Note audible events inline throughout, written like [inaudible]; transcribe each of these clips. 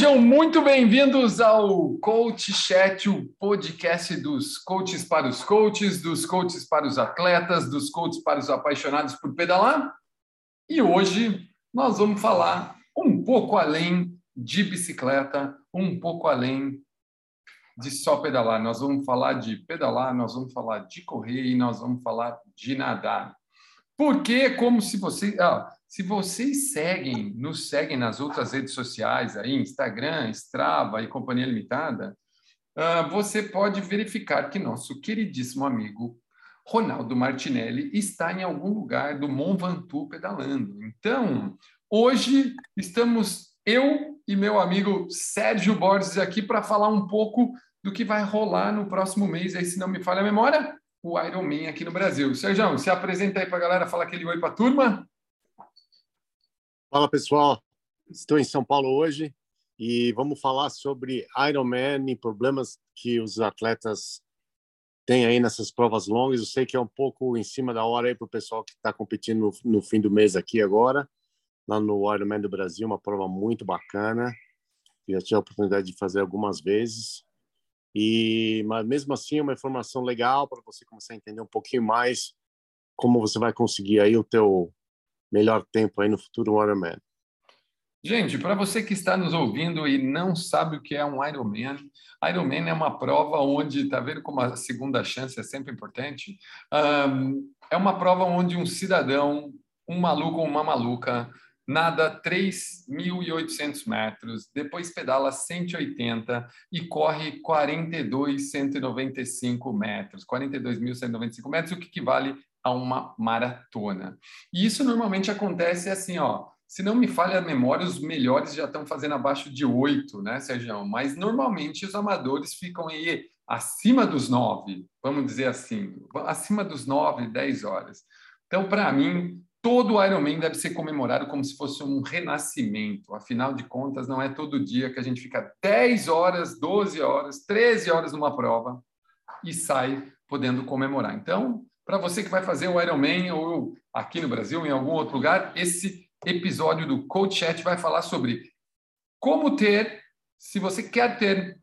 Sejam muito bem-vindos ao Coach Chat, o podcast dos coaches para os coaches, dos coaches para os atletas, dos coaches para os apaixonados por pedalar. E hoje nós vamos falar um pouco além de bicicleta, um pouco além de só pedalar. Nós vamos falar de pedalar, nós vamos falar de correr e nós vamos falar de nadar. Porque, como se você. Ah, se vocês seguem, nos seguem nas outras redes sociais, aí, Instagram, Strava e Companhia Limitada, uh, você pode verificar que nosso queridíssimo amigo Ronaldo Martinelli está em algum lugar do Mont Ventoux pedalando. Então, hoje estamos eu e meu amigo Sérgio Borges aqui para falar um pouco do que vai rolar no próximo mês, aí, se não me falha a memória, o Ironman aqui no Brasil. Sérgio, se apresenta aí para a galera, fala aquele oi para a turma. Fala pessoal, estou em São Paulo hoje e vamos falar sobre Ironman e problemas que os atletas têm aí nessas provas longas. Eu sei que é um pouco em cima da hora aí para o pessoal que está competindo no, fim do mês aqui agora, lá no Ironman do Brasil, uma prova muito bacana. Já tive a oportunidade de fazer algumas vezes. E mas mesmo assim é uma informação legal para você começar a entender um pouquinho mais como você vai conseguir aí o teu melhor tempo aí no futuro Ironman. Gente, para você que está nos ouvindo e não sabe o que é um Ironman, Ironman é uma prova onde, tá vendo como a segunda chance é sempre importante? Um, é uma prova onde um cidadão, um maluco ou uma maluca, nada 3.800 metros, depois pedala 180 e corre 42.195 metros, 42.195 metros, o que equivale a uma maratona. E isso normalmente acontece assim, ó. Se não me falha a memória, os melhores já estão fazendo abaixo de oito, né, Sérgio? Mas normalmente os amadores ficam aí acima dos nove, vamos dizer assim, acima dos nove, dez horas. Então, para mim, todo Ironman deve ser comemorado como se fosse um renascimento. Afinal de contas, não é todo dia que a gente fica 10 horas, 12 horas, 13 horas numa prova e sai podendo comemorar. Então, para você que vai fazer o Ironman ou aqui no Brasil, em algum outro lugar, esse episódio do Coach Chat vai falar sobre como ter, se você quer ter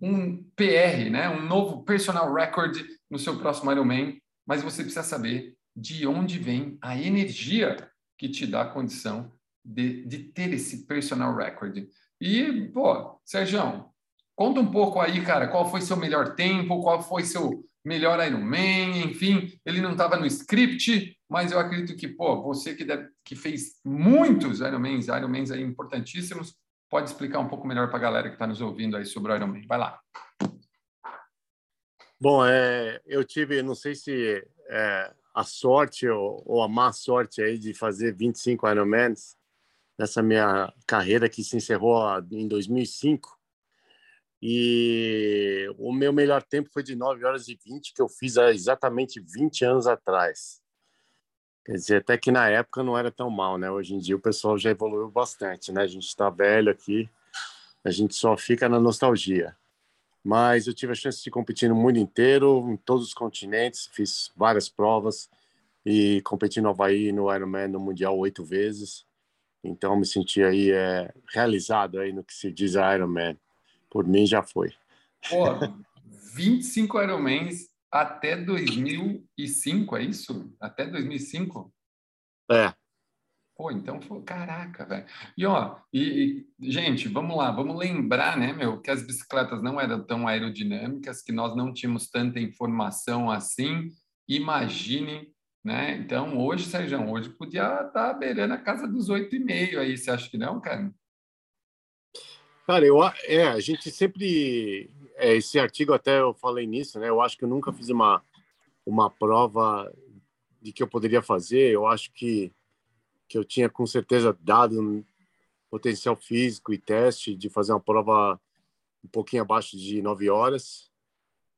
um PR, né, um novo personal record no seu próximo Ironman, mas você precisa saber de onde vem a energia que te dá a condição de, de ter esse personal record. E, pô, Sérgio, conta um pouco aí, cara, qual foi seu melhor tempo, qual foi seu melhor Ironman, enfim, ele não estava no script, mas eu acredito que, pô, você que, deve, que fez muitos Ironmans, Ironmans aí importantíssimos, pode explicar um pouco melhor para a galera que está nos ouvindo aí sobre o Ironman. Vai lá. Bom, é, eu tive, não sei se é, a sorte ou, ou, a má sorte aí de fazer 25 Ironmans nessa minha carreira que se encerrou em 2005, e o meu melhor tempo foi de 9 horas e 20, que eu fiz há exatamente 20 anos atrás. Quer dizer, até que na época não era tão mal, né? Hoje em dia o pessoal já evoluiu bastante, né? A gente está velho aqui, a gente só fica na nostalgia. Mas eu tive a chance de competir no mundo inteiro, em todos os continentes, fiz várias provas e competi no Havaí, no Ironman, no Mundial oito vezes. Então me senti aí é, realizado aí no que se diz Ironman. Por mim já foi. Pô, 25 Ironmans até 2005, é isso? Até 2005? É. Pô, então, foi, caraca, velho. E, ó, e, e, gente, vamos lá, vamos lembrar, né, meu, que as bicicletas não eram tão aerodinâmicas, que nós não tínhamos tanta informação assim. Imagine, né? Então, hoje, Sérgio, hoje podia estar beirando a casa dos oito e meio aí, você acha que não, cara? Cara, eu, é, a gente sempre. É, esse artigo até eu falei nisso, né? Eu acho que eu nunca fiz uma, uma prova de que eu poderia fazer. Eu acho que, que eu tinha com certeza dado um potencial físico e teste de fazer uma prova um pouquinho abaixo de nove horas.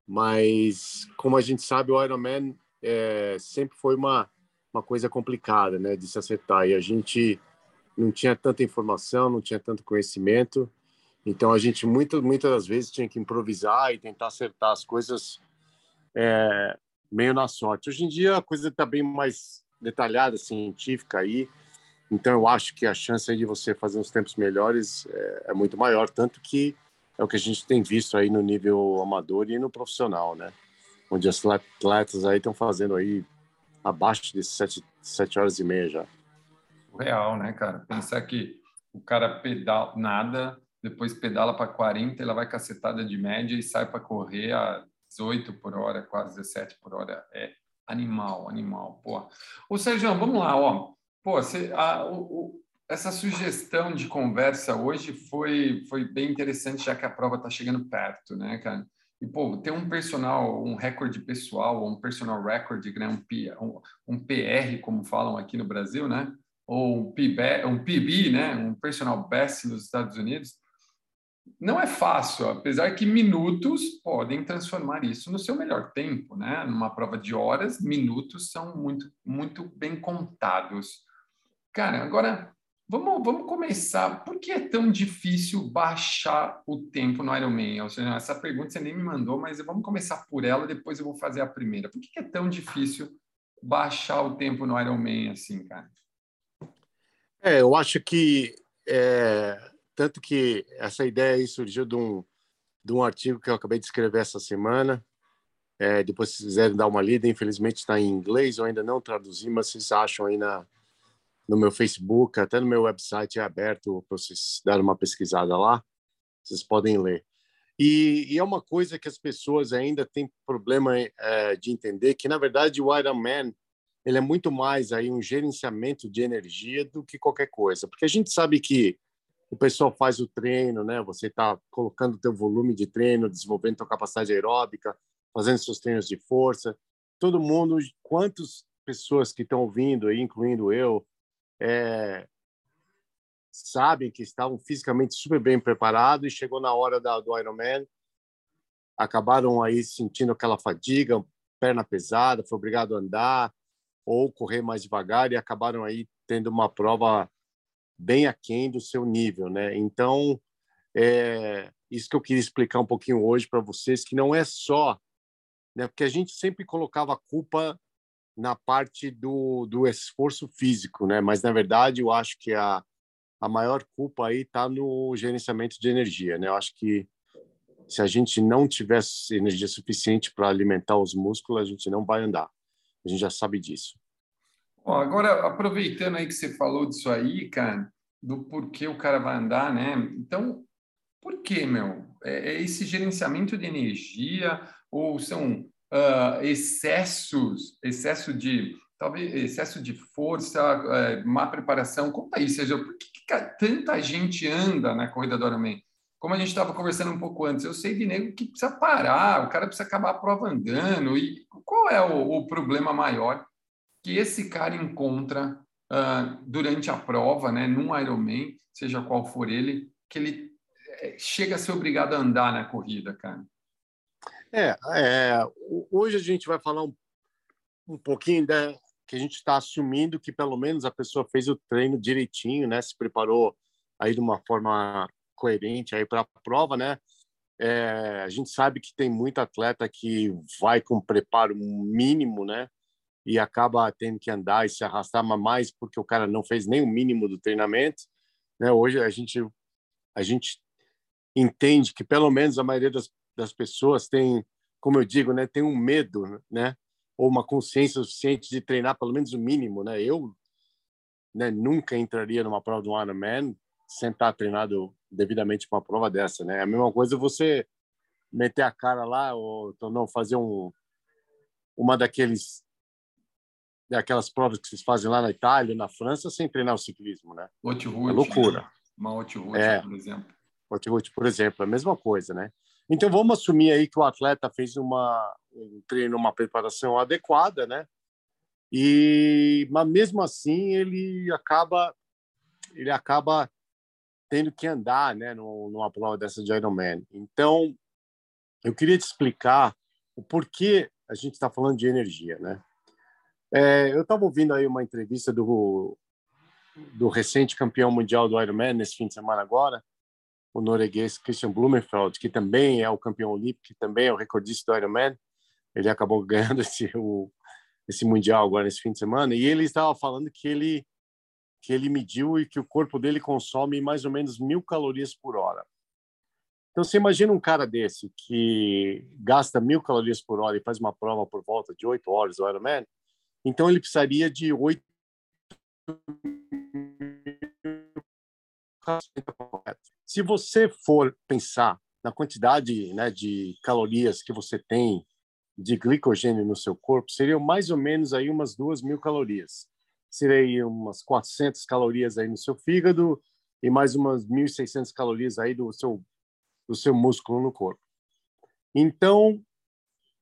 Mas, como a gente sabe, o Ironman é, sempre foi uma, uma coisa complicada, né? De se acertar. E a gente não tinha tanta informação, não tinha tanto conhecimento. Então a gente muitas muitas das vezes tinha que improvisar e tentar acertar as coisas é, meio na sorte. Hoje em dia a coisa está bem mais detalhada, científica aí, Então, eu acho que a chance de você fazer uns tempos melhores é, é, muito maior, tanto que é o que a gente tem visto aí no nível amador e no profissional, né? Onde as atletas aí estão fazendo aí abaixo de sete, sete horas e meia já. Real, né, cara? Pensar que o cara pedala nada, depois pedala para 40, ela vai cacetada de média e sai para correr a 18 por hora, quase 17 por hora. É animal, animal, pô. Ô, Sérgio, vamos lá, ó. Pô, você, a, o, essa sugestão de conversa hoje foi, foi bem interessante, já que a prova está chegando perto, né, cara? E, pô, ter um personal, um recorde pessoal, um personal record, né, um, um PR, como falam aqui no Brasil, né? Ou um PB, um PB, né? Um personal best nos Estados Unidos, não é fácil, apesar que minutos podem transformar isso no seu melhor tempo, né? Numa prova de horas, minutos são muito, muito bem contados. Cara, agora vamos, vamos começar. Por que é tão difícil baixar o tempo no Ironman? Ou seja, essa pergunta você nem me mandou, mas vamos começar por ela, depois eu vou fazer a primeira. Por que é tão difícil baixar o tempo no Ironman assim, cara? É, eu acho que é, tanto que essa ideia surgiu de um, de um artigo que eu acabei de escrever essa semana. É, depois, se quiserem dar uma lida, infelizmente está em inglês, eu ainda não traduzi, mas vocês acham aí na, no meu Facebook, até no meu website é aberto para vocês darem uma pesquisada lá, vocês podem ler. E, e é uma coisa que as pessoas ainda têm problema é, de entender, que na verdade o Ironman ele é muito mais aí um gerenciamento de energia do que qualquer coisa, porque a gente sabe que o pessoal faz o treino, né? Você está colocando o teu volume de treino, desenvolvendo tua capacidade aeróbica, fazendo seus treinos de força. Todo mundo, quantas pessoas que estão ouvindo incluindo eu, é, sabem que estavam fisicamente super bem preparados e chegou na hora da, do Ironman, acabaram aí sentindo aquela fadiga, perna pesada, foi obrigado a andar ou correr mais devagar e acabaram aí tendo uma prova bem aquém do seu nível, né? Então, é isso que eu queria explicar um pouquinho hoje para vocês, que não é só, né? Porque a gente sempre colocava a culpa na parte do, do esforço físico, né? Mas na verdade eu acho que a a maior culpa aí está no gerenciamento de energia, né? Eu acho que se a gente não tivesse energia suficiente para alimentar os músculos, a gente não vai andar. A gente já sabe disso. Bom, agora, aproveitando aí que você falou disso aí, cara, do porquê o cara vai andar, né? Então, por que, meu? É, é esse gerenciamento de energia ou são uh, excessos, excesso de talvez excesso de força, uh, má preparação? Conta aí, seja, por que, que tanta gente anda na corrida do Ironman? Como a gente estava conversando um pouco antes, eu sei de nego que precisa parar, o cara precisa acabar a prova andando. E qual é o, o problema maior que esse cara encontra uh, durante a prova, né, num Ironman, seja qual for ele, que ele eh, chega a ser obrigado a andar na corrida, cara? É, é hoje a gente vai falar um, um pouquinho da que a gente está assumindo que pelo menos a pessoa fez o treino direitinho, né, se preparou aí de uma forma coerente aí para a prova, né? É, a gente sabe que tem muito atleta que vai com preparo mínimo, né? E acaba tendo que andar e se arrastar mais porque o cara não fez nem o mínimo do treinamento. Né? Hoje a gente a gente entende que pelo menos a maioria das, das pessoas tem, como eu digo, né, tem um medo, né, ou uma consciência suficiente de treinar pelo menos o mínimo, né? Eu né, nunca entraria numa prova do Ironman sem estar treinado devidamente para uma prova dessa, né? É a mesma coisa você meter a cara lá ou então, não fazer um uma daqueles aquelas provas que vocês fazem lá na Itália, na França, sem treinar o ciclismo, né? Haute é loucura. Uma Haute Route, é, por exemplo. Haute Route, por exemplo, a mesma coisa, né? Então vamos assumir aí que o atleta fez uma um treino, uma preparação adequada, né? E mas mesmo assim ele acaba ele acaba tendo que andar, né, numa prova dessa de Ironman. Então eu queria te explicar o porquê a gente está falando de energia, né? É, eu estava ouvindo aí uma entrevista do, do recente campeão mundial do Ironman nesse fim de semana agora, o norueguês Christian Blumenfeld, que também é o campeão olímpico, que também é o recordista do Ironman. Ele acabou [laughs] ganhando esse, o, esse mundial agora nesse fim de semana. E ele estava falando que ele que ele mediu e que o corpo dele consome mais ou menos mil calorias por hora. Então, você imagina um cara desse que gasta mil calorias por hora e faz uma prova por volta de oito horas do Ironman, então ele precisaria de oito se você for pensar na quantidade né, de calorias que você tem de glicogênio no seu corpo, seriam mais ou menos aí umas duas mil calorias. Seria umas 400 calorias aí no seu fígado e mais umas 1.600 calorias aí do seu do seu músculo no corpo. Então,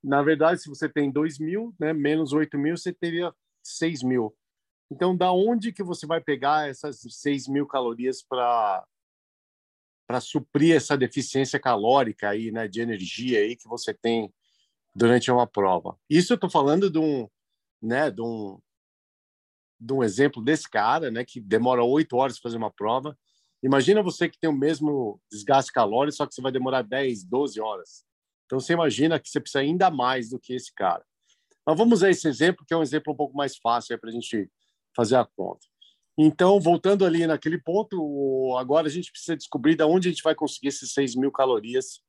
na verdade, se você tem 2 mil, né, menos 8 mil, você teria 6 mil. Então, da onde que você vai pegar essas 6 mil calorias para para suprir essa deficiência calórica aí, né, de energia aí que você tem durante uma prova? Isso eu estou falando de um, né, de um, de um exemplo desse cara, né, que demora oito horas para fazer uma prova. Imagina você que tem o mesmo desgaste calórico, só que você vai demorar 10, 12 horas. Então, você imagina que você precisa ainda mais do que esse cara. Mas vamos a esse exemplo, que é um exemplo um pouco mais fácil para a gente fazer a conta. Então, voltando ali naquele ponto, agora a gente precisa descobrir de onde a gente vai conseguir esses 6 mil calorias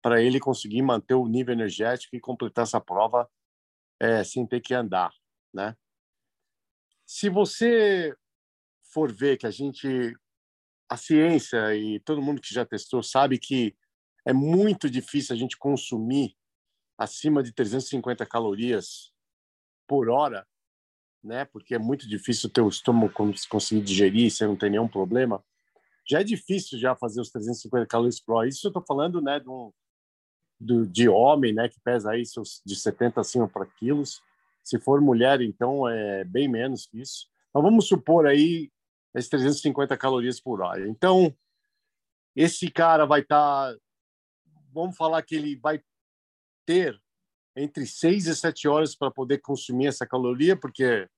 para ele conseguir manter o nível energético e completar essa prova é, sem ter que andar, né? Se você for ver que a gente, a ciência e todo mundo que já testou sabe que é muito difícil a gente consumir acima de 350 calorias por hora né? Porque é muito difícil o teu estômago conseguir digerir, você não tem nenhum problema. Já é difícil já fazer os 350 calorias por hora. Isso eu estou falando, né, de, um, do, de homem, né, que pesa aí seus, de 70 acima para quilos. Se for mulher, então é bem menos que isso. Mas vamos supor aí esses 350 calorias por hora. Então, esse cara vai estar, tá, vamos falar que ele vai ter entre seis e sete horas para poder consumir essa caloria, porque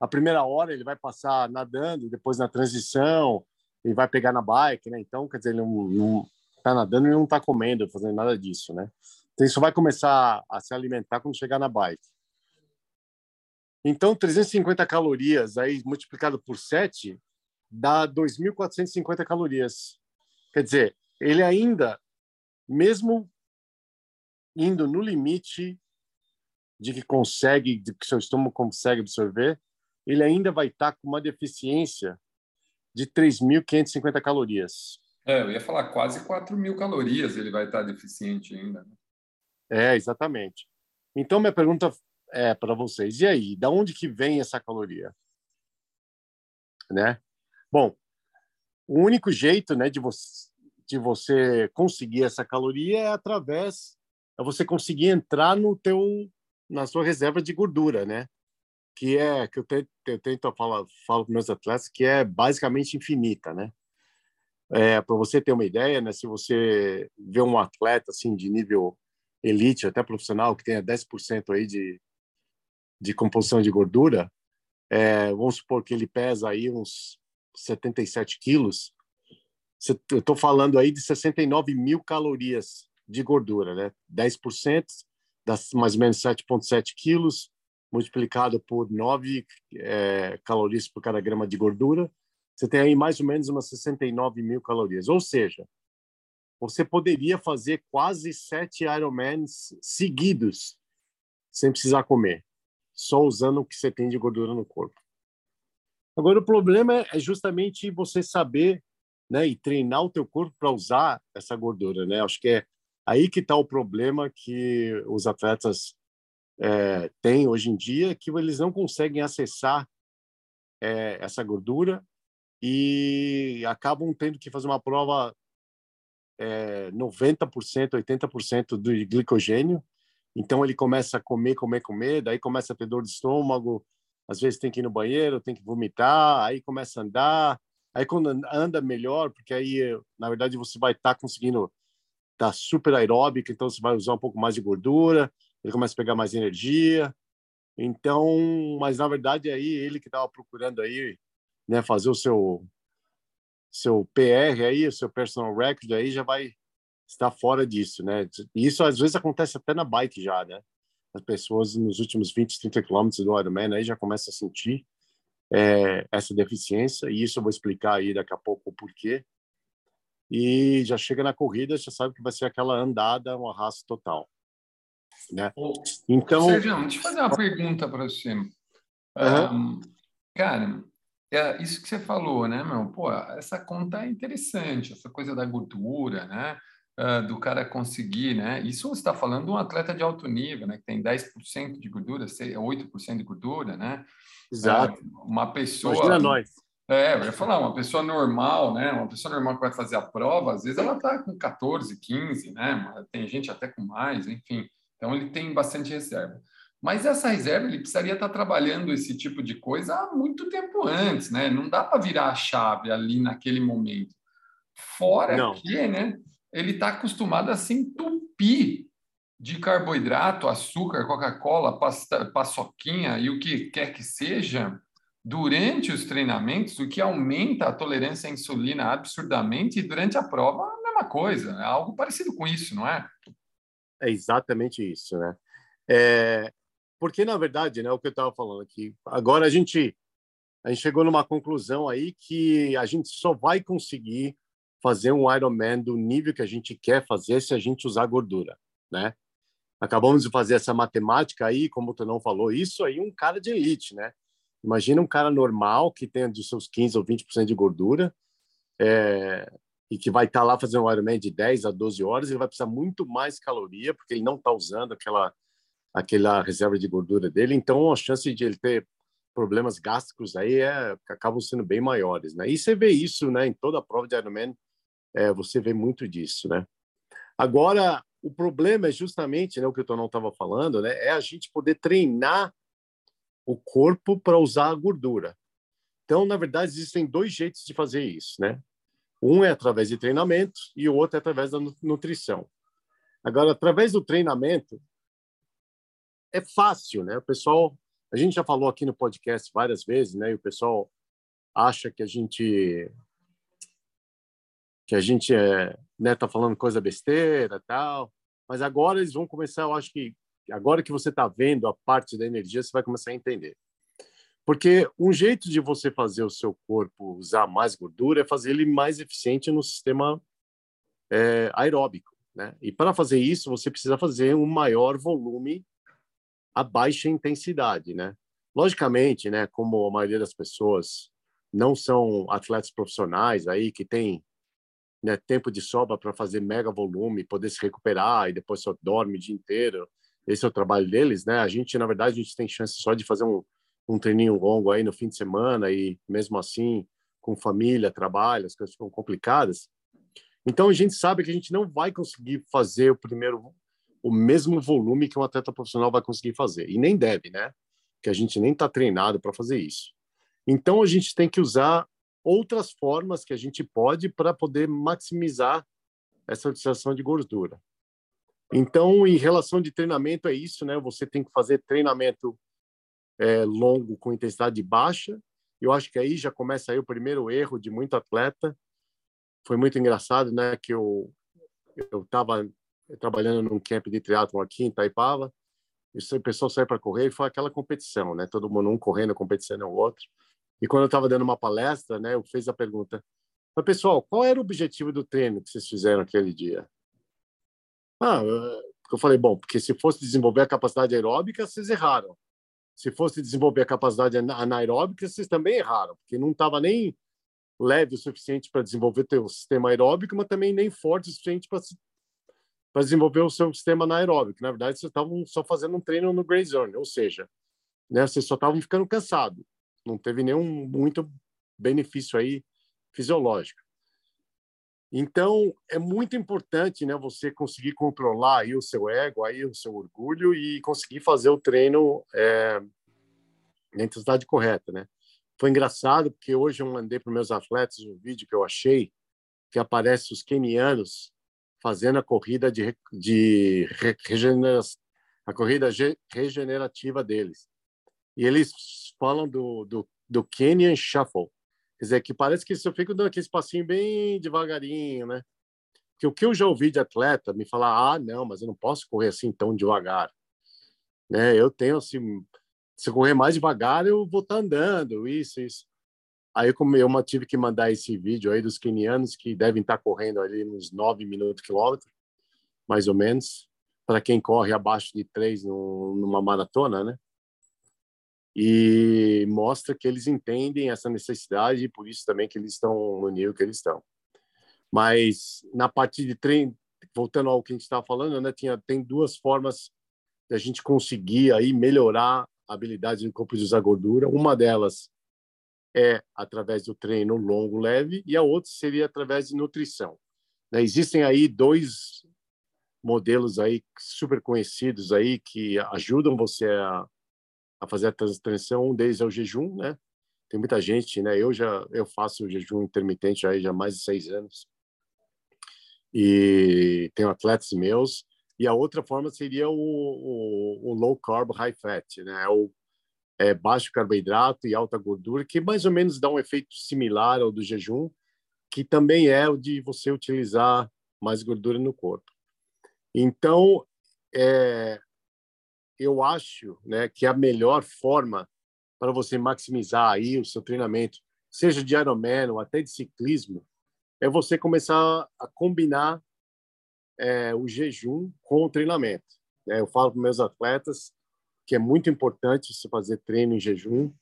a primeira hora ele vai passar nadando, depois na transição ele vai pegar na bike, né? Então, quer dizer, ele não, não tá nadando e não está comendo, fazendo nada disso, né? Então, isso vai começar a se alimentar quando chegar na bike. Então, 350 calorias aí multiplicado por 7 dá 2.450 calorias. Quer dizer, ele ainda, mesmo indo no limite de que consegue, de que seu estômago consegue absorver, ele ainda vai estar com uma deficiência de 3.550 calorias. É, eu ia falar quase 4 mil calorias ele vai estar deficiente ainda. Né? É, exatamente. Então, minha pergunta é para vocês, e aí, da onde que vem essa caloria? Né? Bom, o único jeito né, de, você, de você conseguir essa caloria é através é você conseguir entrar no teu na sua reserva de gordura, né? Que é que eu tento, eu tento falar, falo para meus atletas que é basicamente infinita, né? É, para você ter uma ideia, né? Se você vê um atleta assim de nível elite, até profissional, que tenha 10% aí de, de composição de gordura, é, vamos supor que ele pesa aí uns 77 quilos, eu estou falando aí de 69 mil calorias de gordura, né? 10% das mais ou menos 7,7 quilos, multiplicado por 9 é, calorias por cada grama de gordura, você tem aí mais ou menos umas 69 mil calorias. Ou seja, você poderia fazer quase sete Ironmans seguidos sem precisar comer, só usando o que você tem de gordura no corpo. Agora, o problema é justamente você saber né, e treinar o teu corpo para usar essa gordura. Né? Acho que é Aí que está o problema que os atletas é, têm hoje em dia, que eles não conseguem acessar é, essa gordura e acabam tendo que fazer uma prova é, 90%, 80% do glicogênio. Então ele começa a comer, comer, comer, daí começa a ter dor de estômago, às vezes tem que ir no banheiro, tem que vomitar, aí começa a andar, aí quando anda melhor, porque aí na verdade você vai estar tá conseguindo tá super aeróbico, então você vai usar um pouco mais de gordura, ele começa a pegar mais energia. Então, mas na verdade aí ele que estava procurando aí, né, fazer o seu seu PR aí, o seu personal record aí já vai estar fora disso, né? E isso às vezes acontece até na bike já, né? As pessoas nos últimos 20, 30 quilômetros do Ironman aí já começam a sentir é, essa deficiência, e isso eu vou explicar aí daqui a pouco o porquê. E já chega na corrida, já sabe que vai ser aquela andada, um arrasto total. Né? Então, Sérgio, deixa eu fazer uma pergunta para você. Uhum. Um, cara, é isso que você falou, né, meu? Pô, essa conta é interessante, essa coisa da gordura, né? Uh, do cara conseguir, né? Isso você está falando de um atleta de alto nível, né? Que tem 10% de gordura, 8% de gordura, né? Exato. Uh, uma pessoa. Imagina nós. É, eu ia falar, uma pessoa normal, né? Uma pessoa normal que vai fazer a prova, às vezes ela está com 14, 15, né? Tem gente até com mais, enfim. Então ele tem bastante reserva. Mas essa reserva ele precisaria estar tá trabalhando esse tipo de coisa há muito tempo antes, né? Não dá para virar a chave ali naquele momento. Fora Não. que, né? Ele está acostumado a se entupir de carboidrato, açúcar, Coca-Cola, paçoquinha e o que quer que seja durante os treinamentos, o que aumenta a tolerância à insulina absurdamente, e durante a prova, a mesma coisa, é algo parecido com isso, não é? É exatamente isso, né? É, porque, na verdade, né, o que eu estava falando aqui, agora a gente, a gente chegou numa conclusão aí que a gente só vai conseguir fazer um Ironman do nível que a gente quer fazer se a gente usar gordura, né? Acabamos de fazer essa matemática aí, como tu não falou, isso aí um cara de elite, né? Imagina um cara normal que tenha de seus 15 ou 20% de gordura é, e que vai estar tá lá fazendo um Ironman de 10 a 12 horas, ele vai precisar muito mais caloria, porque ele não está usando aquela, aquela reserva de gordura dele. Então, a chance de ele ter problemas gástricos aí é, acabam sendo bem maiores. Né? E você vê isso né, em toda a prova de Ironman, é, você vê muito disso. Né? Agora, o problema é justamente né, o que o Tonão estava falando, né, é a gente poder treinar o corpo para usar a gordura. Então, na verdade, existem dois jeitos de fazer isso, né? Um é através de treinamento e o outro é através da nutrição. Agora, através do treinamento, é fácil, né? O pessoal, a gente já falou aqui no podcast várias vezes, né? E o pessoal acha que a gente que a gente é, né, tá falando coisa besteira, tal. Mas agora eles vão começar, eu acho que agora que você está vendo a parte da energia, você vai começar a entender. Porque um jeito de você fazer o seu corpo usar mais gordura é fazer ele mais eficiente no sistema é, aeróbico. Né? E para fazer isso, você precisa fazer um maior volume a baixa intensidade. Né? Logicamente, né, como a maioria das pessoas não são atletas profissionais aí que tem né, tempo de sobra para fazer mega volume, poder se recuperar e depois só dorme o dia inteiro esse é o trabalho deles, né? A gente, na verdade, a gente tem chance só de fazer um, um treininho longo aí no fim de semana e mesmo assim, com família, trabalho, as coisas ficam complicadas. Então a gente sabe que a gente não vai conseguir fazer o primeiro o mesmo volume que um atleta profissional vai conseguir fazer e nem deve, né? Que a gente nem está treinado para fazer isso. Então a gente tem que usar outras formas que a gente pode para poder maximizar essa utilização de gordura. Então, em relação de treinamento, é isso, né? Você tem que fazer treinamento é, longo com intensidade baixa. Eu acho que aí já começa aí o primeiro erro de muito atleta. Foi muito engraçado, né? Que eu eu estava trabalhando num camp de triatlon aqui em Taipava. E o pessoal saiu para correr e foi aquela competição, né? Todo mundo um correndo, competição o outro. E quando eu estava dando uma palestra, né? Eu fiz a pergunta: mas pessoal, qual era o objetivo do treino que vocês fizeram aquele dia? Ah, eu falei, bom, porque se fosse desenvolver a capacidade aeróbica, vocês erraram. Se fosse desenvolver a capacidade anaeróbica, vocês também erraram, porque não estava nem leve o suficiente para desenvolver o sistema aeróbico, mas também nem forte o suficiente para para desenvolver o seu sistema anaeróbico. Na verdade, vocês estavam só fazendo um treino no gray zone, ou seja, né, vocês só estavam ficando cansados. Não teve nenhum muito benefício aí fisiológico. Então, é muito importante, né, você conseguir controlar aí o seu ego, aí o seu orgulho e conseguir fazer o treino é, na intensidade correta, né? Foi engraçado porque hoje eu mandei para meus atletas um vídeo que eu achei que aparece os kenianos fazendo a corrida de, de regeneração, a corrida regenerativa deles. E eles falam do, do, do Kenyan Shuffle, Quer dizer, que parece que eu fico dando aquele espacinho bem devagarinho, né? Que o que eu já ouvi de atleta me falar, ah, não, mas eu não posso correr assim tão devagar. Né? Eu tenho, assim, se correr mais devagar, eu vou estar tá andando, isso, isso. Aí como eu tive que mandar esse vídeo aí dos quenianos que devem estar tá correndo ali nos 9 minutos quilômetro, mais ou menos, para quem corre abaixo de 3 numa maratona, né? E mostra que eles entendem essa necessidade e por isso também que eles estão no nível que eles estão. Mas na parte de treino, voltando ao que a gente estava falando, né, tinha, tem duas formas de a gente conseguir aí melhorar a habilidade do corpo de usar gordura. Uma delas é através do treino longo leve e a outra seria através de nutrição. Né? Existem aí dois modelos aí super conhecidos aí que ajudam você a, a fazer a transição. Um deles é o jejum, né? Tem muita gente, né? Eu já eu faço jejum intermitente aí já há mais de seis anos e tenho atletas meus. E a outra forma seria o, o, o low carb, high fat, né? É o é, baixo carboidrato e alta gordura, que mais ou menos dá um efeito similar ao do jejum, que também é o de você utilizar mais gordura no corpo. Então, é, eu acho né, que a melhor forma para você maximizar aí o seu treinamento, seja de Ironman ou até de ciclismo, é você começar a combinar é, o jejum com o treinamento. É, eu falo para meus atletas que é muito importante se fazer treino em jejum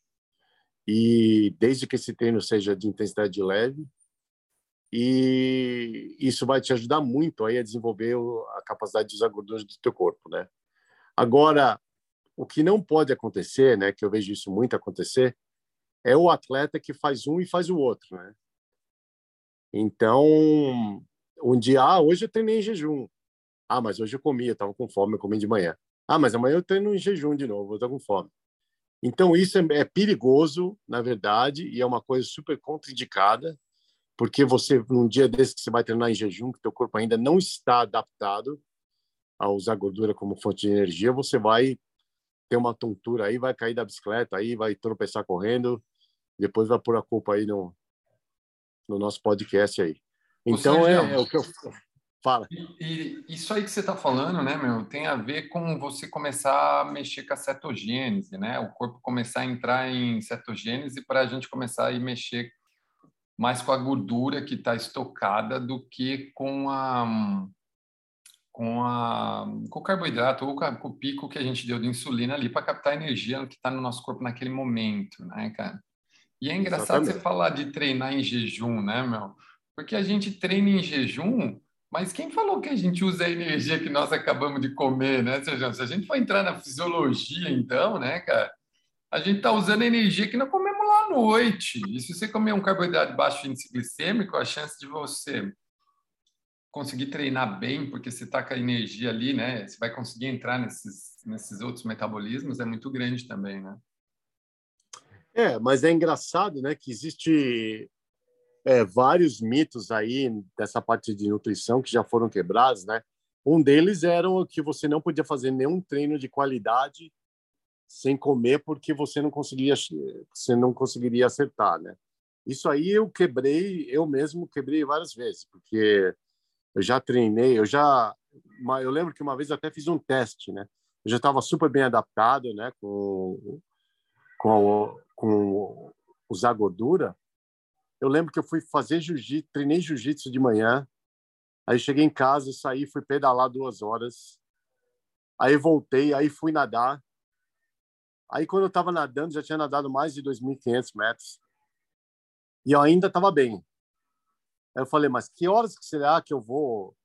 e desde que esse treino seja de intensidade leve e isso vai te ajudar muito aí a desenvolver a capacidade de usar gorduras do teu corpo, né? Agora, o que não pode acontecer, né, que eu vejo isso muito acontecer, é o atleta que faz um e faz o outro, né? Então, um dia, ah, hoje eu treinei em jejum. Ah, mas hoje eu comi, eu estava com fome, eu comi de manhã. Ah, mas amanhã eu treino em jejum de novo, eu estou com fome. Então, isso é, é, perigoso, na verdade, e é uma coisa super contraindicada, porque você, num dia desse que você vai treinar em jejum, que teu corpo ainda não está adaptado a usar gordura como fonte de energia, você vai ter uma tontura aí, vai cair da bicicleta aí, vai tropeçar correndo, depois vai pôr a culpa aí no, no nosso podcast aí. Então é, é, o que eu fala. E, e isso aí que você está falando, né, meu, tem a ver com você começar a mexer com a cetogênese, né? O corpo começar a entrar em cetogênese para a gente começar a mexer mais com a gordura que está estocada do que com a com, a, com o carboidrato ou com o pico que a gente deu de insulina ali para captar energia que está no nosso corpo naquele momento, né, cara? E é engraçado Exatamente. você falar de treinar em jejum, né, meu? Porque a gente treina em jejum, mas quem falou que a gente usa a energia que nós acabamos de comer, né, Sérgio? Se a gente for entrar na fisiologia, então, né, cara, a gente está usando a energia que nós comemos lá à noite. E se você comer um carboidrato baixo índice glicêmico, a chance de você conseguir treinar bem, porque você está com a energia ali, né? Você vai conseguir entrar nesses, nesses outros metabolismos, é muito grande também, né? É, mas é engraçado, né, que existe é, vários mitos aí dessa parte de nutrição que já foram quebrados, né? Um deles era que você não podia fazer nenhum treino de qualidade sem comer porque você não conseguiria você não conseguiria acertar, né? Isso aí eu quebrei, eu mesmo quebrei várias vezes, porque eu já treinei, eu já eu lembro que uma vez até fiz um teste, né? Eu já estava super bem adaptado, né, com com, com usar gordura, eu lembro que eu fui fazer jiu-jitsu, treinei jiu-jitsu de manhã, aí cheguei em casa, saí, fui pedalar duas horas, aí voltei, aí fui nadar. Aí quando eu estava nadando, já tinha nadado mais de 2.500 metros, e eu ainda estava bem. Aí eu falei, mas que horas que será que eu vou,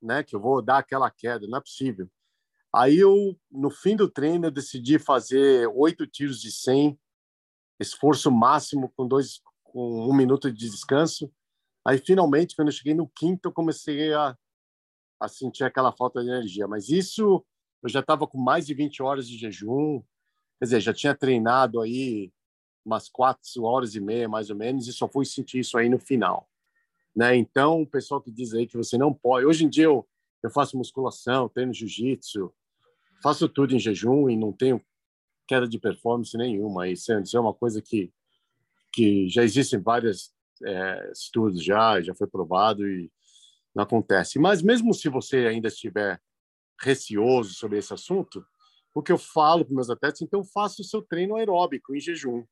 né, que eu vou dar aquela queda? Não é possível. Aí eu, no fim do treino, eu decidi fazer oito tiros de 100, esforço máximo com dois, com um minuto de descanso. Aí finalmente, quando eu cheguei no quinto, eu comecei a, a sentir aquela falta de energia. Mas isso, eu já estava com mais de 20 horas de jejum, quer dizer, já tinha treinado aí umas quatro horas e meia, mais ou menos, e só fui sentir isso aí no final. Né? Então, o pessoal que diz aí que você não pode... Hoje em dia eu, eu faço musculação, treino jiu-jitsu, faço tudo em jejum e não tenho queda de performance nenhuma. Isso é, uma coisa que, que já existem vários é, estudos já, já foi provado e não acontece. Mas mesmo se você ainda estiver receoso sobre esse assunto, o que eu falo para meus atletas, então faça o seu treino aeróbico em jejum,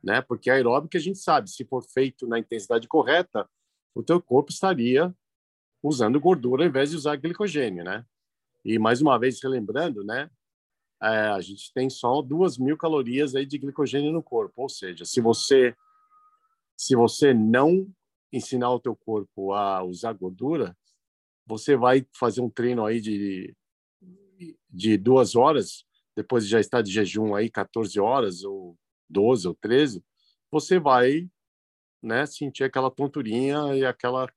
né? Porque aeróbico a gente sabe, se for feito na intensidade correta, o teu corpo estaria usando gordura ao invés de usar glicogênio, né? E mais uma vez relembrando, né? É, a gente tem só duas mil calorias aí de glicogênio no corpo, ou seja, se você se você não ensinar o teu corpo a usar gordura, você vai fazer um treino aí de de duas horas, depois de já estar de jejum aí 14 horas ou 12 ou 13, você vai né, sentir aquela tonturinha e aquela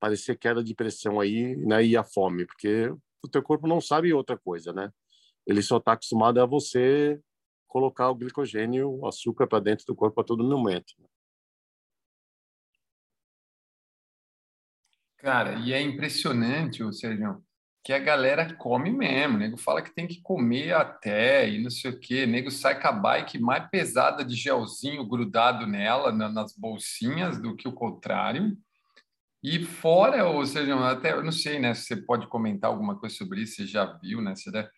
parecer queda de pressão aí, né, e a fome, porque o teu corpo não sabe outra coisa, né? Ele só está acostumado a você colocar o glicogênio, o açúcar para dentro do corpo a todo momento. Cara, e é impressionante, ou seja, que a galera come mesmo. O nego fala que tem que comer até e não sei o quê. O nego sai com a bike mais pesada de gelzinho grudado nela, na, nas bolsinhas, do que o contrário. E fora, ou seja, até eu não sei, né? Se você pode comentar alguma coisa sobre isso, você já viu, né? Você deve...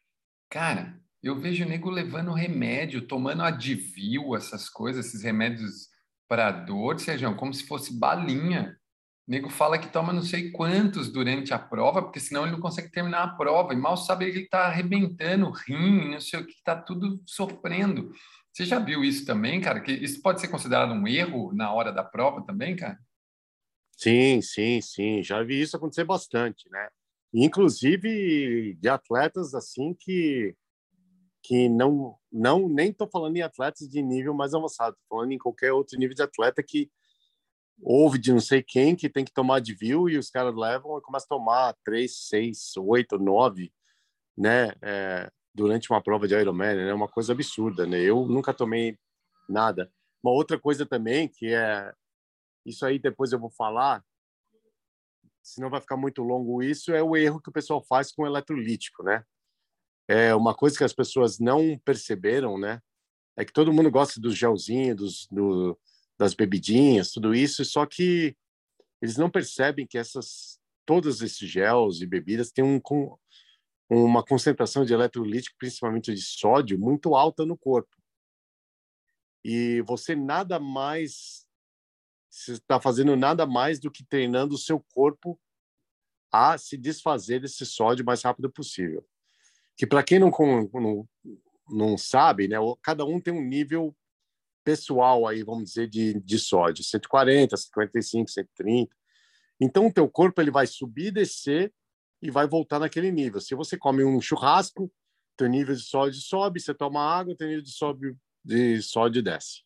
Cara, eu vejo o nego levando remédio, tomando Advil, essas coisas, esses remédios para dor, sejam como se fosse balinha. O nego fala que toma não sei quantos durante a prova, porque senão ele não consegue terminar a prova. E mal sabe ele está arrebentando, rim, não sei o que, está tudo sofrendo. Você já viu isso também, cara? Que isso pode ser considerado um erro na hora da prova também, cara? Sim, sim, sim. Já vi isso acontecer bastante, né? Inclusive de atletas assim que que não não nem estou falando em atletas de nível mais avançado, estou falando em qualquer outro nível de atleta que ouve de não sei quem que tem que tomar de view e os caras levam e começam a tomar três, seis, oito, nove, né? É, durante uma prova de Ironman, é né? uma coisa absurda, né? Eu nunca tomei nada. Uma outra coisa também que é isso aí depois eu vou falar, senão vai ficar muito longo isso, é o erro que o pessoal faz com o eletrolítico, né? É uma coisa que as pessoas não perceberam, né? É que todo mundo gosta dos gelzinhos, dos, do, das bebidinhas, tudo isso, só que eles não percebem que essas todos esses gels e bebidas têm um, uma concentração de eletrolítico, principalmente de sódio, muito alta no corpo. E você nada mais está fazendo nada mais do que treinando o seu corpo a se desfazer desse sódio o mais rápido possível. Que para quem não, não, não sabe, né, cada um tem um nível pessoal aí, vamos dizer, de, de sódio, 140, 145, 130. Então, o teu corpo ele vai subir, descer e vai voltar naquele nível. Se você come um churrasco, teu nível de sódio sobe, você toma água, teu nível de sódio, de sódio desce.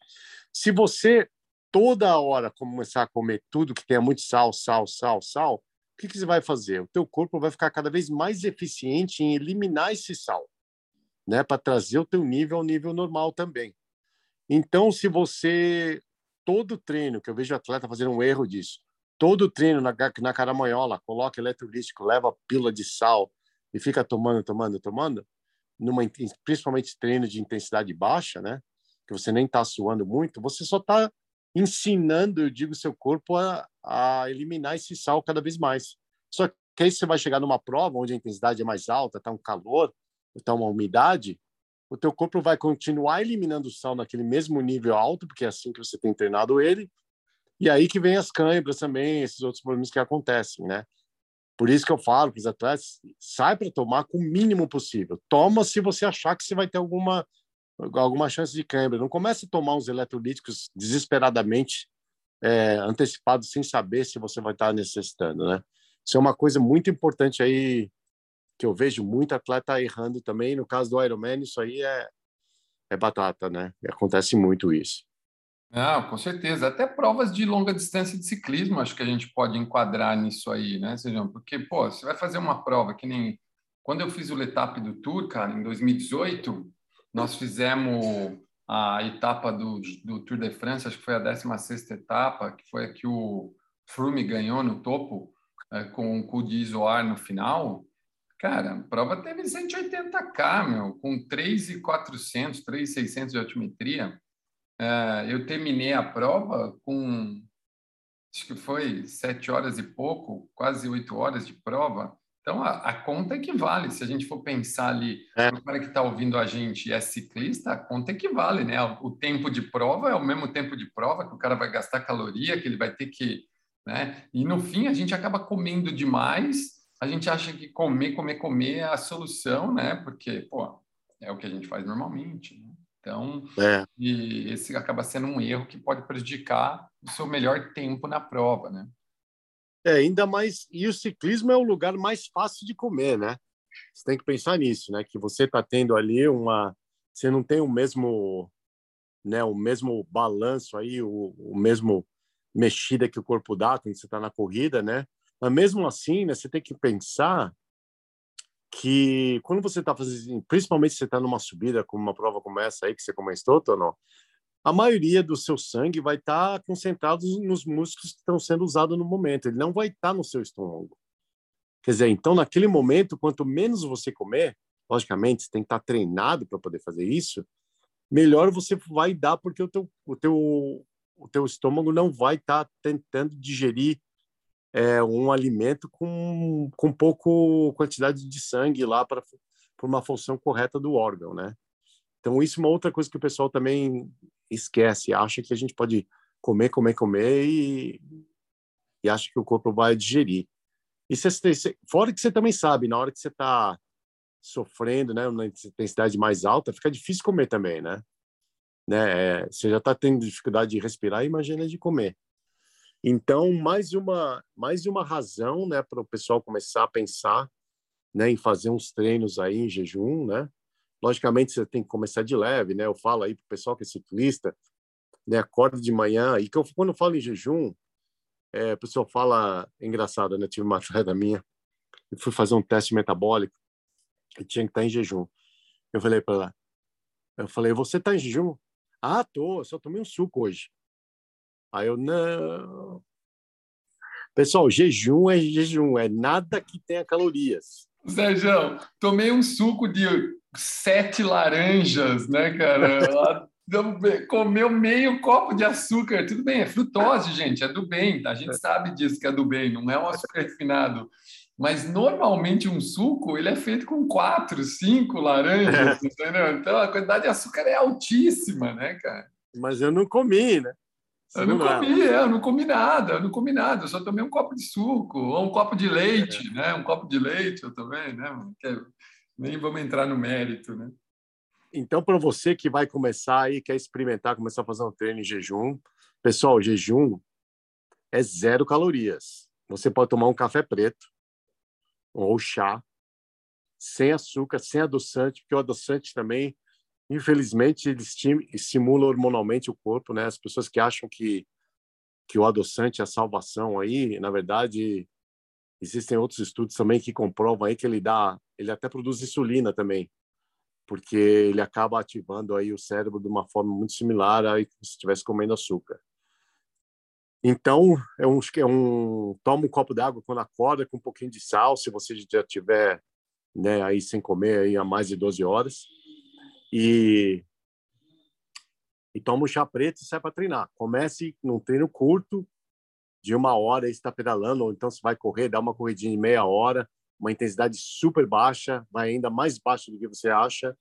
Se você toda hora começar a comer tudo que tenha muito sal, sal, sal, sal, o que, que você vai fazer? O teu corpo vai ficar cada vez mais eficiente em eliminar esse sal, né, para trazer o teu nível ao nível normal também. Então, se você todo treino, que eu vejo atleta fazendo um erro disso, todo treino na, na caramanhola, coloca eletrolítico, leva pílula de sal e fica tomando, tomando, tomando, numa, principalmente treino de intensidade baixa, né? Que você nem está suando muito, você só está ensinando, eu digo, seu corpo a, a eliminar esse sal cada vez mais. Só que aí você vai chegar numa prova onde a intensidade é mais alta, está um calor, está uma umidade, o teu corpo vai continuar eliminando o sal naquele mesmo nível alto, porque é assim que você tem treinado ele. E aí que vem as câimbras também, esses outros problemas que acontecem, né? Por isso que eu falo para os atletas, sai para tomar com o mínimo possível. Toma se você achar que você vai ter alguma alguma chance de câimbra. Não comece a tomar uns eletrolíticos desesperadamente é, antecipados sem saber se você vai estar necessitando, né? Isso é uma coisa muito importante aí que eu vejo muito atleta errando também. No caso do Ironman, isso aí é, é batata, né? Acontece muito isso. Não, com certeza. Até provas de longa distância de ciclismo, acho que a gente pode enquadrar nisso aí, né, Sejam? Porque, pô, você vai fazer uma prova que nem. Quando eu fiz o Letap do Tour, cara, em 2018, nós fizemos a etapa do, do Tour de France, acho que foi a 16 etapa, que foi a que o Froome ganhou no topo, é, com o cu de isoar no final. Cara, a prova teve 180K, meu, com 3,400, 3,600 de altimetria. É, eu terminei a prova com, acho que foi sete horas e pouco, quase oito horas de prova. Então, a, a, conta equivale. Se a gente for pensar ali, é. o cara que está ouvindo a gente e é ciclista, a conta equivale, né? O, o, tempo de prova é o mesmo tempo de prova que o cara vai gastar caloria, que ele vai ter que, né? E no fim a gente acaba comendo demais. A gente acha que comer, comer, comer é a solução, né? Porque, pô, é o que a gente faz normalmente. Né? Então, é. e esse acaba sendo um erro que pode prejudicar o seu melhor tempo na prova, né? É, ainda mais. E o ciclismo é o lugar mais fácil de comer, né? Você tem que pensar nisso, né? Que você está tendo ali uma. Você não tem o mesmo. Né, o mesmo balanço aí, o, o mesmo mexida que o corpo dá quando você está na corrida, né? Mas mesmo assim, né, você tem que pensar que quando você está fazendo, principalmente se você está numa subida, como uma prova como essa aí que você comentou, Tono, a maioria do seu sangue vai estar tá concentrado nos músculos que estão sendo usados no momento. Ele não vai estar tá no seu estômago. Quer dizer, então, naquele momento, quanto menos você comer, logicamente, você tem que estar tá treinado para poder fazer isso, melhor você vai dar, porque o teu, o teu, o teu estômago não vai estar tá tentando digerir é, um alimento com, com pouco quantidade de sangue lá para uma função correta do órgão, né? Então, isso é uma outra coisa que o pessoal também esquece, acha que a gente pode comer, comer, comer e, e acha que o corpo vai digerir. E você, fora que você também sabe, na hora que você está sofrendo, né, uma intensidade mais alta, fica difícil comer também, né? né? É, você já está tendo dificuldade de respirar, imagina de comer. Então, mais uma, mais uma razão, né, para o pessoal começar a pensar, né, em fazer uns treinos aí em jejum, né? Logicamente, você tem que começar de leve, né? Eu falo aí para o pessoal que é ciclista, né? Acorda de manhã. E que eu, quando eu falo em jejum, é, o pessoal fala, é engraçado, né? tive uma [laughs] atleta minha, eu fui fazer um teste metabólico e tinha que estar em jejum. Eu falei para ela, eu falei, você está em jejum? Ah, tô, só tomei um suco hoje. Aí eu, não. Pessoal, jejum é jejum, é nada que tenha calorias. Sérgio, tomei um suco de sete laranjas, né, cara? [laughs] Comeu meio copo de açúcar. Tudo bem, é frutose, gente, é do bem, tá? A gente sabe disso que é do bem, não é um açúcar refinado. Mas normalmente um suco ele é feito com quatro, cinco laranjas, [laughs] entendeu? Então a quantidade de açúcar é altíssima, né, cara? Mas eu não comi, né? Eu não comi, é, eu não comi nada, eu não comi nada, eu só tomei um copo de suco, ou um copo de leite, é. né? Um copo de leite eu também, né? Nem vamos entrar no mérito, né? Então, para você que vai começar aí, quer experimentar, começar a fazer um treino em jejum, pessoal, jejum é zero calorias. Você pode tomar um café preto ou chá, sem açúcar, sem adoçante, porque o adoçante também, infelizmente, ele estimula hormonalmente o corpo, né? As pessoas que acham que que o adoçante é a salvação aí, na verdade, Existem outros estudos também que comprovam aí que ele dá, ele até produz insulina também, porque ele acaba ativando aí o cérebro de uma forma muito similar a se estivesse comendo açúcar. Então, é um, é um toma um copo d'água quando acorda com um pouquinho de sal, se você já tiver né, aí sem comer aí há mais de 12 horas. E e toma um chá preto e sai para treinar. Comece num treino curto, de uma hora e está pedalando, ou então você vai correr, dá uma corridinha de meia hora, uma intensidade super baixa, vai ainda mais baixa do que você acha,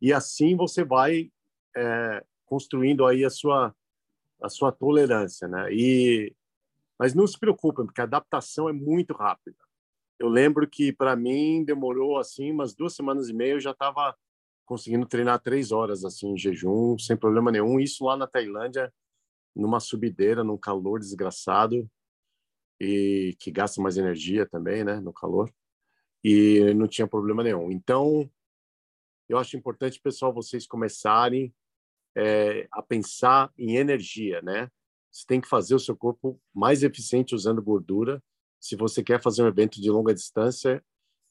e assim você vai é, construindo aí a sua a sua tolerância, né? E mas não se preocupem, porque a adaptação é muito rápida. Eu lembro que para mim demorou assim umas duas semanas e meia, eu já estava conseguindo treinar três horas assim em jejum, sem problema nenhum. Isso lá na Tailândia numa subideira, num calor desgraçado e que gasta mais energia também, né, no calor. E não tinha problema nenhum. Então, eu acho importante, pessoal, vocês começarem é, a pensar em energia, né? Você tem que fazer o seu corpo mais eficiente usando gordura. Se você quer fazer um evento de longa distância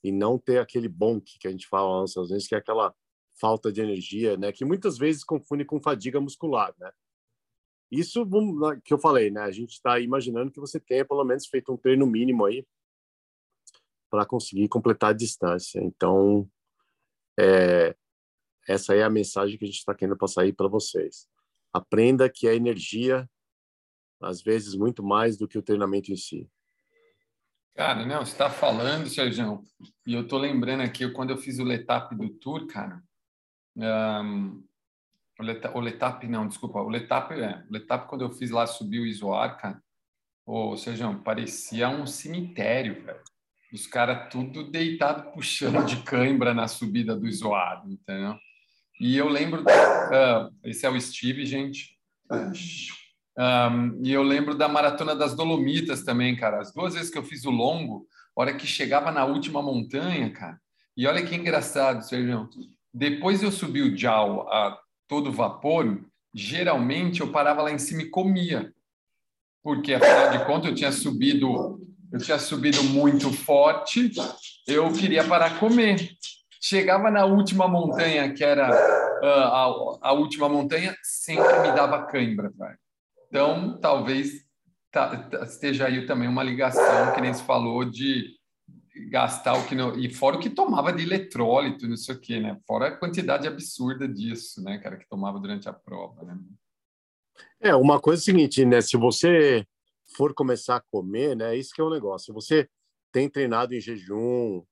e não ter aquele bonk que a gente fala às vezes, que é aquela falta de energia, né? Que muitas vezes confunde com fadiga muscular, né? Isso que eu falei, né? A gente está imaginando que você tenha pelo menos feito um treino mínimo aí para conseguir completar a distância. Então, é, essa é a mensagem que a gente está querendo passar aí para vocês. Aprenda que a energia, às vezes, muito mais do que o treinamento em si. Cara, não, você está falando, Sérgio, e eu estou lembrando aqui, quando eu fiz o Letap do Tour, cara, um, o, Letap, o Letap, não, desculpa, o Letap, é, o Letap, quando eu fiz lá, subir o Isoar, cara, ou seja, parecia um cemitério, velho. Os caras tudo deitado puxando de cãibra na subida do Isoar, entendeu? E eu lembro, uh, esse é o Steve, gente, um, e eu lembro da Maratona das Dolomitas também, cara. As duas vezes que eu fiz o longo, hora que chegava na última montanha, cara. E olha que engraçado, Sérgio. Depois eu subi o Jau a todo vapor, geralmente eu parava lá em cima e comia. Porque, afinal de contas, eu tinha subido, eu tinha subido muito forte, eu queria parar comer. Chegava na última montanha, que era uh, a, a última montanha, sempre me dava cãibra, velho. Então, talvez tá, tá, esteja aí também uma ligação, que nem se falou, de gastar o que não. E fora o que tomava de eletrólito, não sei o quê, né? Fora a quantidade absurda disso, né, cara, que tomava durante a prova, né? É, uma coisa é a seguinte, né? Se você for começar a comer, né? Isso que é o um negócio. Se você tem treinado em jejum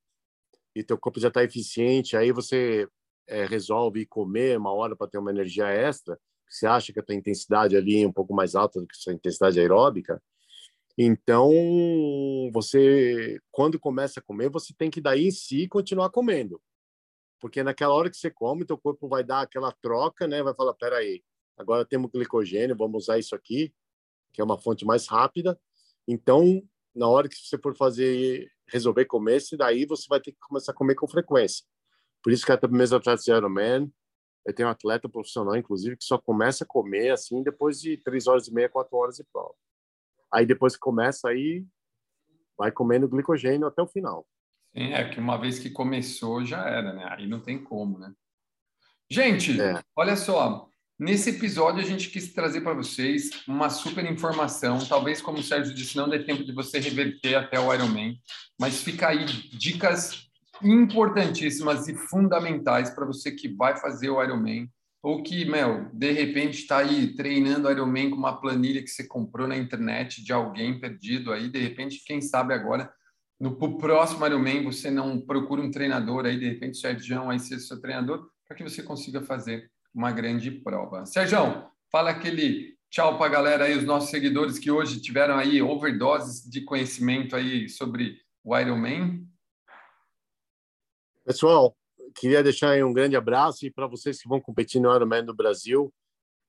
e teu corpo já está eficiente, aí você é, resolve comer uma hora para ter uma energia extra, você acha que a tua intensidade ali é um pouco mais alta do que a sua intensidade aeróbica, então você, quando começa a comer, você tem que daí em si continuar comendo, porque naquela hora que você come, teu corpo vai dar aquela troca, né? Vai falar, pera aí, agora temos glicogênio, vamos usar isso aqui, que é uma fonte mais rápida. Então, na hora que você for fazer, resolver comer, se daí você vai ter que começar a comer com frequência. Por isso que até mesmo atletas de Ironman, eu tenho um atleta profissional, inclusive, que só começa a comer assim depois de três horas e meia, quatro horas de prova. Aí depois que começa, aí vai comendo glicogênio até o final. Sim, é que uma vez que começou já era, né? Aí não tem como, né? Gente, é. olha só, nesse episódio a gente quis trazer para vocês uma super informação. Talvez, como o Sérgio disse, não dê tempo de você reverter até o Ironman, mas fica aí dicas importantíssimas e fundamentais para você que vai fazer o Ironman ou que, meu, de repente está aí treinando Ironman com uma planilha que você comprou na internet de alguém perdido aí, de repente, quem sabe agora, no próximo Ironman você não procura um treinador aí, de repente Sérgio aí ser seu treinador, para que você consiga fazer uma grande prova. Sérgio, fala aquele tchau para a galera aí, os nossos seguidores que hoje tiveram aí overdoses de conhecimento aí sobre o Ironman. Pessoal, queria deixar um grande abraço e para vocês que vão competir no Ironman do Brasil,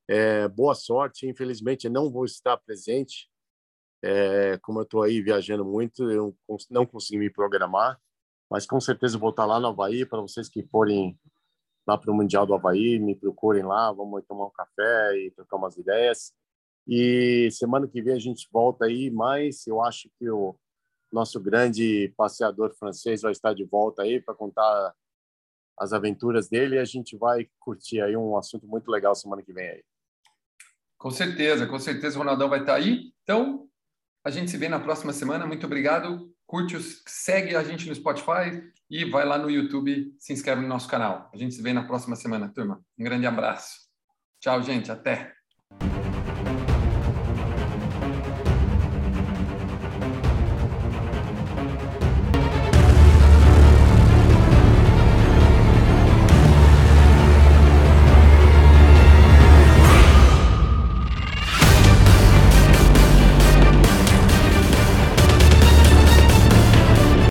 é, boa sorte. Infelizmente, não vou estar presente, é, como eu estou aí viajando muito, eu não consegui me programar, mas com certeza vou estar lá no Havaí. Para vocês que forem lá para o Mundial do Havaí, me procurem lá, vamos tomar um café e trocar umas ideias. E semana que vem a gente volta aí, mas eu acho que o nosso grande passeador francês vai estar de volta aí para contar as aventuras dele e a gente vai curtir aí um assunto muito legal semana que vem aí. Com certeza, com certeza o Ronaldão vai estar aí. Então, a gente se vê na próxima semana. Muito obrigado. Curte, segue a gente no Spotify e vai lá no YouTube, se inscreve no nosso canal. A gente se vê na próxima semana, turma. Um grande abraço. Tchau, gente. Até.